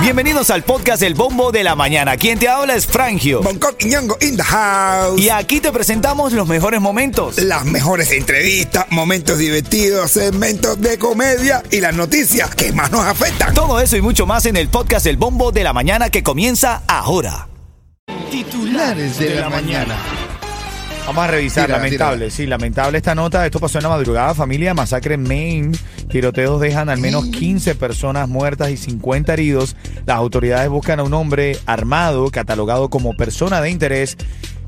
Bienvenidos al podcast El Bombo de la Mañana. Quien te habla es Frangio. Bangkok y Ñongo in the house. Y aquí te presentamos los mejores momentos. Las mejores entrevistas, momentos divertidos, segmentos de comedia y las noticias que más nos afectan. Todo eso y mucho más en el podcast El Bombo de la Mañana que comienza ahora. Titulares de la mañana. Vamos a revisar, Tira, lamentable, sí, lamentable esta nota. Esto pasó en la madrugada, familia, masacre en Maine. Tiroteos dejan al menos 15 personas muertas y 50 heridos. Las autoridades buscan a un hombre armado, catalogado como persona de interés,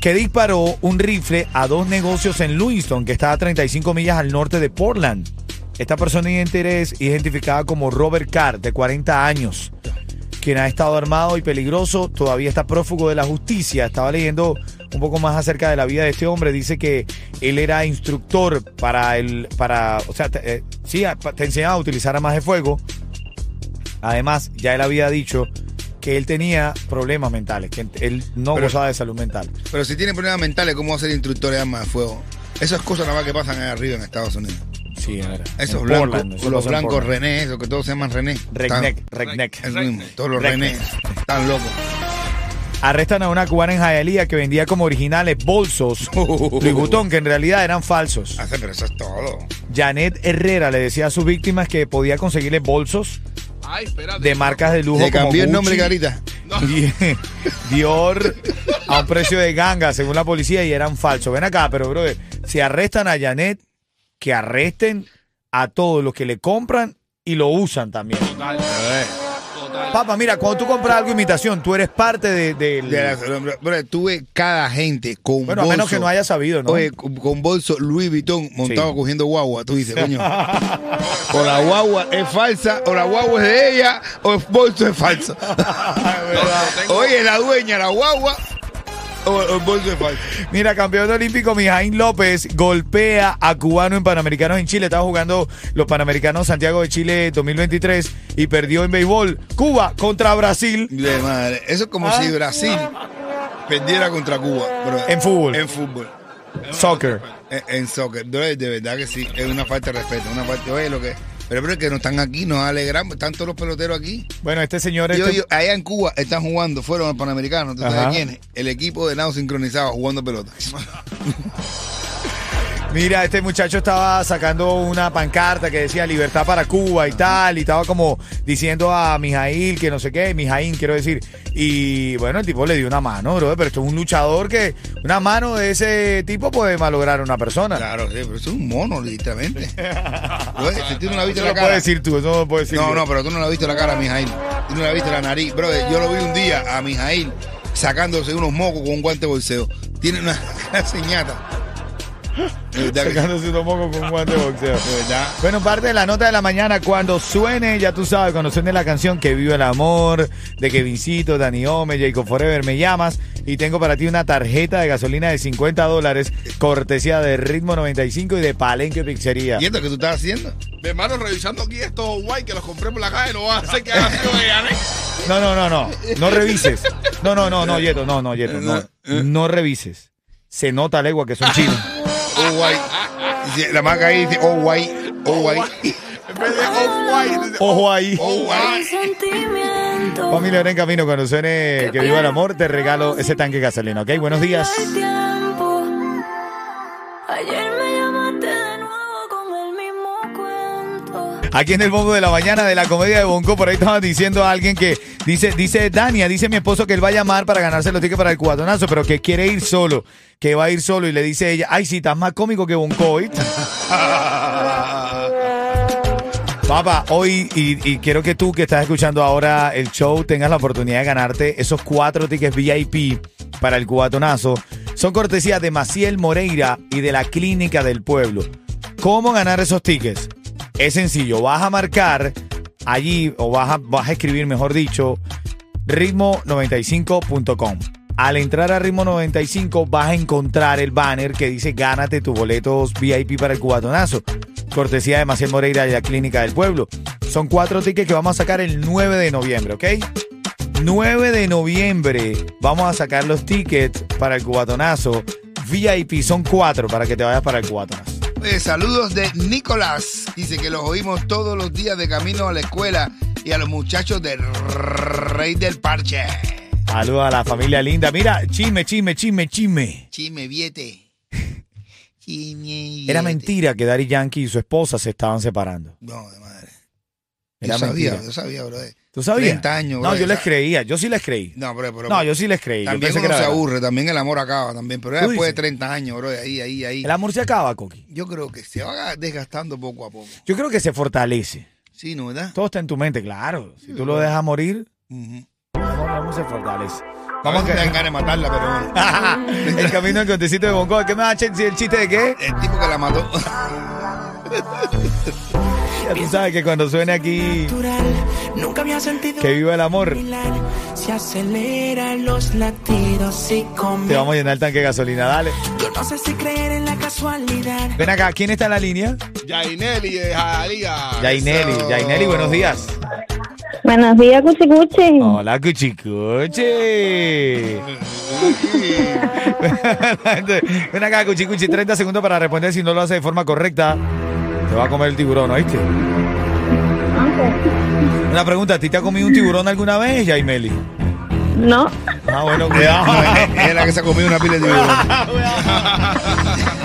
que disparó un rifle a dos negocios en Lewiston, que está a 35 millas al norte de Portland. Esta persona de interés, identificada como Robert Carr, de 40 años, quien ha estado armado y peligroso, todavía está prófugo de la justicia. Estaba leyendo un poco más acerca de la vida de este hombre. Dice que él era instructor para el, para, o sea, te, eh, sí, te enseñaba a utilizar armas de fuego. Además, ya él había dicho que él tenía problemas mentales, que él no Pero- gozaba de salud mental. Pero si tienen problemas mentales, ¿cómo va a ser instructor de armas de fuego? Esas cosas nada más que pasan ahí arriba en Estados Unidos. Sí, era. Esos blancos, Portland, eso los blancos. René, esos que todos se llaman René. Redneck, redneck. Es mismo, todos los. René están locos. Arrestan a una cubana en Hialeah que vendía como originales bolsos Louis Vuitton, que en realidad eran falsos. Hace, pero eso es todo. Janet Herrera le decía a sus víctimas que podía conseguirle bolsos Ay, espérate. de marcas de lujo Le como cambió el nombre, Gucci, Carita. Di- Dior a un precio de ganga según la policía y eran falsos. Ven acá, pero brother, si arrestan a Janet, que arresten a todos los que le compran y lo usan también. Total, total. Papá, mira, cuando tú compras algo imitación, tú eres parte de, del- De la- bro, tuve cada gente con Bueno, a bolso. menos que no haya sabido, ¿no? Oye, con, con bolso Louis Vuitton montado Sí. cogiendo guagua. Tú dices, coño. o la guagua es falsa, o la guagua es de ella, o el bolso es falso. Oye, la dueña, la guagua, Mira, campeón olímpico Mijaín López golpea a cubano en Panamericanos en Chile. Estaba jugando los Panamericanos Santiago de Chile 2023 y perdió en béisbol. Cuba contra Brasil De madre. Eso es como Ah. si Brasil perdiera contra Cuba. bro. En fútbol. En fútbol. soccer. En, en soccer. De verdad que sí. Es una falta de respeto. Una falta. Oye, lo que. Pero, pero es que no están aquí, nos alegramos. Están todos los peloteros aquí. Bueno, este señor Yo, este- yo, allá en Cuba están jugando, fueron al Panamericano, ¿tú sabes quiénes? El equipo de nado sincronizado jugando pelota. Mira, este muchacho estaba sacando una pancarta que decía libertad para Cuba y tal, y estaba como diciendo a Mijail que no sé qué, Mijaín quiero decir. Y bueno, el tipo le dio una mano, bro, pero esto es un luchador que una mano de ese tipo puede malograr a una persona. Claro, sí, pero eso es un mono, literalmente. Si tú no la viste cara. puedes decir tú, eso no lo puedes decir No, yo. no, pero tú no la viste la cara a Mijail. Tú no la viste la nariz. Bro, yo lo vi un día a Mijail sacándose unos mocos con un guante bolseo. Tiene una cara señata. Sacándose unos mocos con un guante de boxeo. verdad. Bueno, parte de la nota de la mañana, cuando suene, ya tú sabes, cuando suene la canción Que vive el amor, de Kevincito, Dani Ome, Jacob Forever, me llamas y tengo para ti una tarjeta de gasolina de 50 dólares, cortesía de Ritmo 95 y de Palenque Pizzería. ¿Y esto que tú estás haciendo? Mi hermano, revisando aquí estos guay que los compré por la calle, no va a hacer que sido de Janet. No, no, no, no, no revises. No, no, no, no, Yeto, no, no, Yeto, no, no revises. Se nota legua que son chinos. Oh. Dice- La marca ahí dice, oh, guay, oh, guay. En vez de dice Ojo ahí. Oh, guay. sentimiento. Familia, ahora en camino, cuando suene Que viva el amor, te regalo ese tanque de gasolina, ¿ok? Buenos días. Aquí en el bombo de la mañana de la comedia de Bonco, por ahí estaba diciendo a alguien que dice, dice Dania, dice mi esposo que él va a llamar para ganarse los tickets para el cubatonazo, pero que quiere ir solo, que va a ir solo y le dice ella, ay, sí, estás más cómico que Bonco, ¿oíste? Papá, hoy, y, y quiero que tú que estás escuchando ahora el show tengas la oportunidad de ganarte esos cuatro tickets VIP para el cubatonazo. Son cortesía de Maciel Moreira y de la Clínica del Pueblo. ¿Cómo ganar esos tickets? Es sencillo, vas a marcar allí, o vas a, vas a escribir, mejor dicho, ritmo95.com. Al entrar a Ritmo 95 vas a encontrar el banner que dice gánate tus boletos VIP para el cubatonazo. Cortesía de Maciel Moreira y la Clínica del Pueblo. Son cuatro tickets que vamos a sacar el 9 de noviembre, ¿ok? 9 de noviembre vamos a sacar los tickets para el cubatonazo. VIP son cuatro para que te vayas para el cubatonazo. Oye, saludos de Nicolás. Dice que los oímos todos los días de camino a la escuela y a los muchachos del Rey del Parche. Saludos a la familia linda. Mira, chisme, chisme, chisme, chisme. Chime, viete. Chime, Era viete. mentira que Daddy Yankee y su esposa se estaban separando. No, de madre. Era yo sabía, mentira. yo sabía, bro. ¿Tú sabías? 30 años, No, bro, yo les creía. Yo sí les creí. No, pero, pero No, yo sí les creí. También que uno era se aburre, también el amor acaba también, pero ¿Tú después de dices? 30 años, bro, ahí, ahí, ahí. El amor se acaba, Coqui. Yo creo que se va desgastando poco a poco. Yo creo que se fortalece. Sí, ¿no, verdad? Todo está en tu mente, claro. Si tú lo dejas morir, Ujú. ¿cómo se fortalece? Vamos Vamos a que... ganas de matarla, pero bueno. el camino al contecito de Bongo. ¿Qué me va a el chiste de qué? El tipo que la mató. Ya tú sabes que cuando suene aquí natural. Nunca había sentido que viva el amor, similar. Se aceleran los latidos y te vamos a llenar el tanque de gasolina. Dale. Yo no sé si creer en la casualidad. Ven acá, ¿quién está en la línea? Yaineli de Jalía. Yaineli. Buenos días. Buenos días, Cuchi Cuchi. Hola, Cuchicuchi. Ven acá, Cuchicuchi, 30 segundos para responder. Si no lo hace de forma correcta, te va a comer el tiburón, ¿oíste? Una pregunta, ¿a ti te ha comido un tiburón alguna vez, Yaimeli? No, Ah, bueno, cuidado. Es la que se ha comido una pila de tiburones.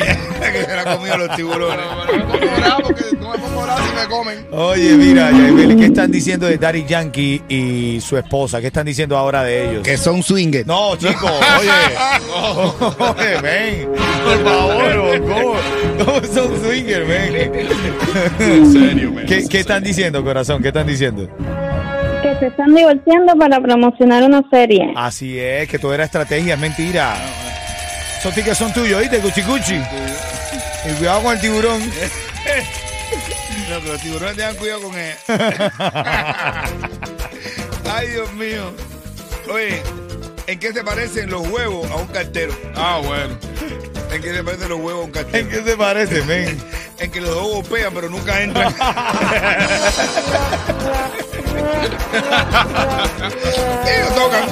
Que se la ha comido los tiburones. Pero no me pongo bravo porque no me pongo bravo si me comen. Oye, mira, ¿qué están diciendo de Daddy Yankee y su esposa? ¿Qué están diciendo ahora de ellos? Que son swingers. No, chicos, oye. Oye, ven. Por favor, ¿cómo, cómo son swingers, ven? En serio, men. ¿Qué, ¿Qué están diciendo, corazón? ¿Qué están diciendo? que se están divorciando para promocionar una serie. Así es, que todo era estrategia, es mentira. Esos tickets son tuyos, ¿oíste, Cuchi Cuchi? Y cuidado con el tiburón. No, que los tiburones tengan cuidado con él. Ay, Dios mío. Oye, ¿en qué se parecen los huevos a un cartero? Ah, bueno. ¿En qué se parecen los huevos a un ¿En cartero? qué se parece, men? En que los dos golpean, pero nunca entran. Ellos tocan,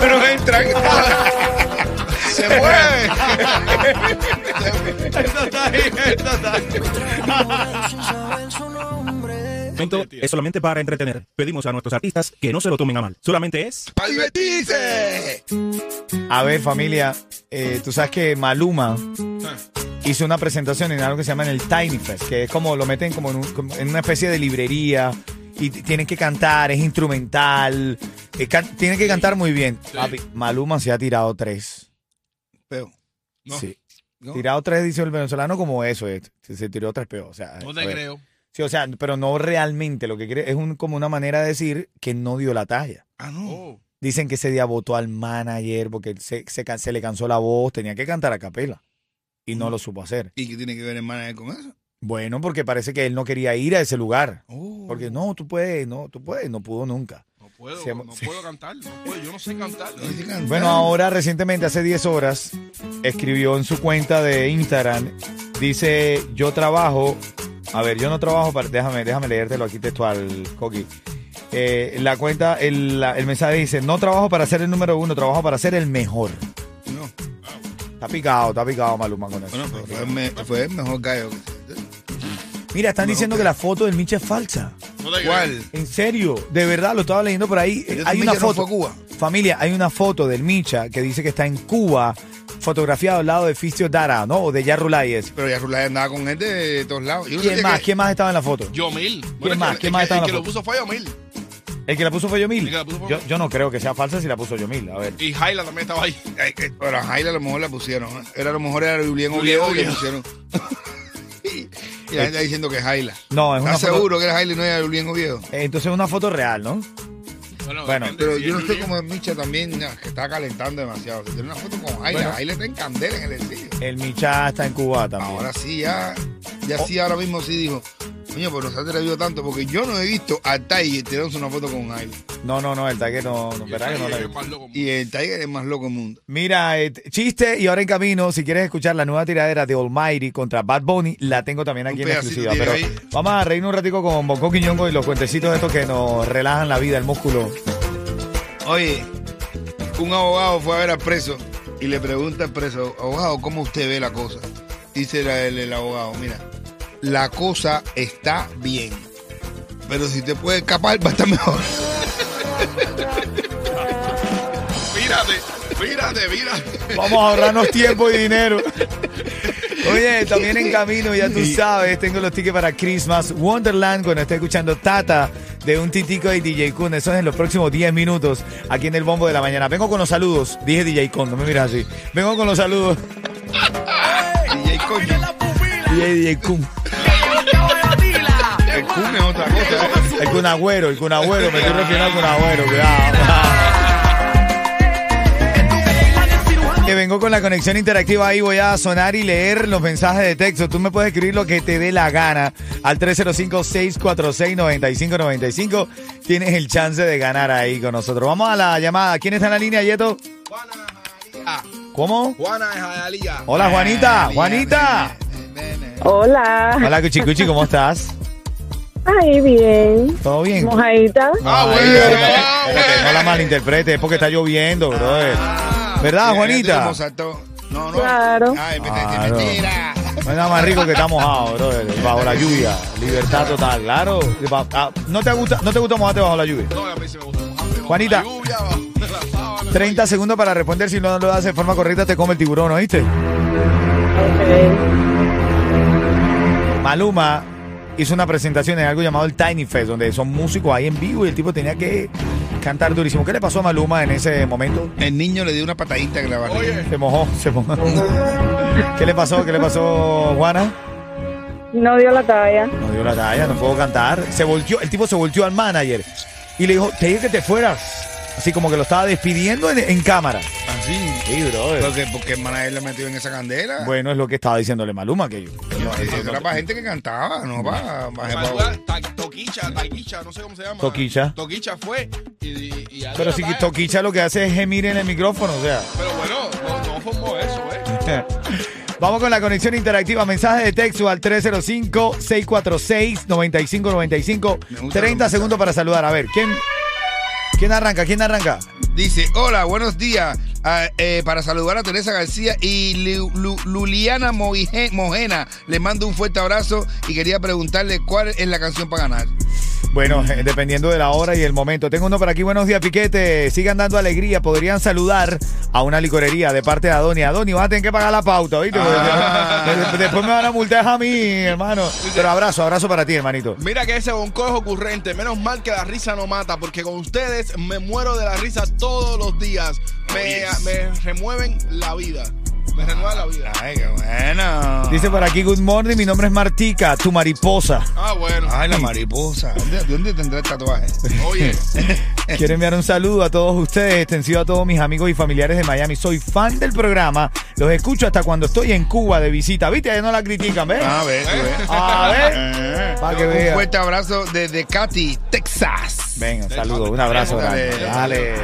pero entran. Se mueven. Esto está ahí, esto está ahí. momento es solamente para entretener. Pedimos a nuestros artistas que no se lo tomen a mal. Solamente es ¡Para divertirse! A ver, familia, eh, tú sabes que Maluma hizo una presentación en algo que se llama en el Tiny Fest, que es como lo meten como en, un- como en una especie de librería y tienen que cantar, es instrumental, eh, can- tienen que cantar muy bien. Papi, Maluma se ha tirado tres. Pero, No. Sí. ¿no? Tirado tres, el venezolano, como eso es. Se, se tiró tres peos. O sea, No te creo. Sí, o sea, pero no realmente. Lo que quiere es un, como una manera de decir que no dio la talla. Ah, no. Oh. Dicen que ese día votó al manager porque se, se, le cansó la voz, tenía que cantar a capela y no lo supo hacer. ¿Y qué tiene que ver el manager con eso? Bueno, porque parece que él no quería ir a ese lugar. Oh. Porque no, tú puedes, no, tú puedes, no pudo nunca. No puedo, Sí, no puedo cantar. No puedo, yo no sé cantar. No dice cantar. Bueno, ahora recientemente, hace 10 horas, escribió en su cuenta de Instagram, dice, yo trabajo, a ver, yo no trabajo para, déjame, déjame leértelo aquí textual, Coqui. Eh, la cuenta, el, la- el mensaje dice, no trabajo para ser el número uno, trabajo para ser el mejor. No. Está picado, está picado Maluma con eso. Bueno, pero fue, el fue el mejor gallo. Mira, están diciendo que la foto del Micha es falsa. No te. ¿Cuál? En serio, de verdad, lo estaba leyendo por ahí. Hay Micha una no foto. fue a Cuba. Familia, hay una foto del Micha que dice que está en Cuba, fotografiado al lado de Ficio Dara, ¿no? O de Yarrulayes. Pero ya Rulay andaba con él de todos lados. Yo no ¿Quién sé más? ¿Quién más estaba en la foto? Yomil. ¿Quién más? el ¿Quién más el está en la El que lo foto? puso fue Yomil. ¿El que la puso fue Yomil? El que la puso fue Yo, no creo que sea falsa si la puso Yomil. A ver. Y Jaila también estaba ahí. Ay, que- Pero a Jaila a lo mejor la pusieron. ¿eh? Era a lo mejor era Julián Oviedo y le pusieron. la gente está diciendo que es Jaila. No, es una ¿Estás foto. seguro que era Jaila y no era Julián Oviedo? Eh, Entonces es una foto real, ¿no? Bueno, Pero yo no es sé Julián. cómo Micha también, que está calentando demasiado. Si tiene una foto con Jaila, Bueno. Jaila está en candela en el estudio. El Micha está en Cuba también. Ahora sí, ya, ya Oh. sí, ahora mismo sí dijo, pero no se ha atrevido tanto, porque yo no he visto a Tiger tirándose una foto con Jaila. No, no, no, el Tiger no, no, Y ¿verdad que no la es vi? más loco. Y el Tiger es más loco del mundo. Mira, eh, chiste y ahora en camino, si quieres escuchar la nueva tiradera de Almighty contra Bad Bunny, la tengo también aquí Un en exclusiva. Pero ahí. vamos a reírnos un ratico con Bonco Quiñongo y los cuentecitos estos que nos relajan la vida, el músculo. Oye, un abogado fue a ver al preso y le pregunta al preso, abogado, ¿cómo usted ve la cosa? Dice el, el abogado, mira, la cosa está bien. Pero si te puede escapar, va a estar mejor. Mírate, mírate, mírate. Vamos a ahorrarnos tiempo y dinero. Oye, también en camino, ya tú sabes, tengo los tickets para Christmas Wonderland cuando esté escuchando Tata de un titico de DJ Kun. Eso es en los próximos 10 minutos aquí en el bombo de la mañana. Vengo con los saludos. Dije DJ Kun, no me miras así. Vengo con los saludos. DJ Coño. DJ DJ Kun. El Kun es otra cosa. El Kun Agüero, el Kun Agüero. Me estoy refiriendo al Kun Agüero. Cuidado. Que vengo con la conexión interactiva ahí, voy a sonar y leer los mensajes de texto. Tú me puedes escribir lo que te dé la gana al 305-646-9595. Tienes el chance de ganar ahí con nosotros. Vamos a la llamada. ¿Quién está en la línea, Yeto? Juana Jayalía. ¿Cómo? Juana de Jayalía. Hola, Juanita. Juanita. Hola. Hola, Cuchi Cuchi, ¿cómo estás? Ay, bien. ¿Todo bien? Mojadita. Ah, bueno. espérate, ah, espérate, bueno. no la malinterprete, es porque está lloviendo, brother. ¿Verdad, Juanita? No, no. Claro. Ay, Claro. mentira. No hay nada más rico que estar mojado, brother. Bajo la lluvia. Libertad total, claro. Ah, ¿No te gusta, no te gusta mojarte bajo la lluvia? No, a mí sí me gusta bajo Juanita. la lluvia, bajo la sábana. 30 segundos para responder. Si no lo haces de forma correcta, te come el tiburón, ¿oíste? Ok. Maluma hizo una presentación en algo llamado el Tiny Fest, donde son músicos ahí en vivo y el tipo tenía que cantar durísimo. ¿Qué le pasó a Maluma en ese momento? El niño le dio una patadita en la barriga. Oye, Se mojó, se mojó. ¿Qué le pasó? ¿Qué le pasó, Juana? No dio la talla. No dio la talla, no puedo cantar. Se volteó, el tipo se volteó al manager y le dijo, te dije que te fueras. Así como que lo estaba despidiendo en, en cámara. Así. Sí. Porque, porque el manager le metió en esa candela. Bueno, es lo que estaba diciéndole Maluma que yo. No, eso era para gente que cantaba, no para, para, Maluma, ta- Toquicha, Taquicha, no sé cómo se llama. Toquicha. Toquicha fue. Y, y, y Pero si Toquicha lo que hace es gemir en el micrófono, o sea. Pero bueno, no, no formó eso, ¿eh? Vamos con la conexión interactiva. Mensaje de texto al 305-646-9595. Me gusta 30 la segundos para saludar. A ver, ¿quién, ¿quién arranca? ¿Quién arranca? Dice, hola, buenos días. Ah, eh, para saludar a Teresa García y Lu- Lu- Luliana Mojena. Le mando un fuerte abrazo y quería preguntarle cuál es la canción para ganar. Bueno, eh, dependiendo de la hora y el momento. Tengo uno por aquí. Buenos días, Piquete. Sigan dando alegría. Podrían saludar a una licorería de parte de Adoni. Adoni, vas a tener que pagar la pauta, ¿oíste? Porque Ah. de- después me van a multar a mí, hermano. Pero abrazo, abrazo para ti, hermanito. Mira que ese bonco es ocurrente. Menos mal que la risa no mata, porque con ustedes me muero de la risa todos los días. Me, me remueven la vida. Me renuevan la vida. Ay, qué bueno. Dice por aquí, good morning, mi nombre es Martica, tu mariposa. Ah, bueno. Ay, la mariposa. ¿Dónde, dónde tendrá el tatuaje? Oye, Quiero enviar un saludo a todos ustedes, extensivo a todos mis amigos y familiares de Miami. Soy fan del programa, los escucho hasta cuando estoy en Cuba de visita. ¿Viste? Ahí no la critican, ¿ves? A ver. A ver. Pa' que un fuerte abrazo desde Katy, Texas. Venga, saludo, un abrazo grande. Dale.